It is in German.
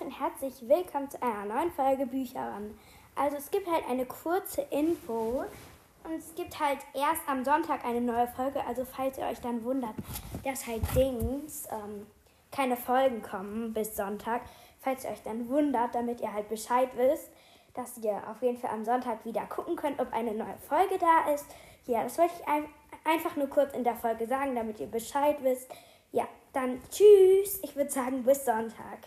und herzlich willkommen zu einer neuen Folge Bücherern. Also es gibt halt eine kurze Info und es gibt halt erst am Sonntag eine neue Folge. Also falls ihr euch dann wundert, dass halt Dings ähm, keine Folgen kommen bis Sonntag, falls ihr euch dann wundert, damit ihr halt Bescheid wisst, dass ihr auf jeden Fall am Sonntag wieder gucken könnt, ob eine neue Folge da ist. Ja, das wollte ich ein einfach nur kurz in der Folge sagen, damit ihr Bescheid wisst. Ja, dann tschüss. Ich würde sagen, bis Sonntag.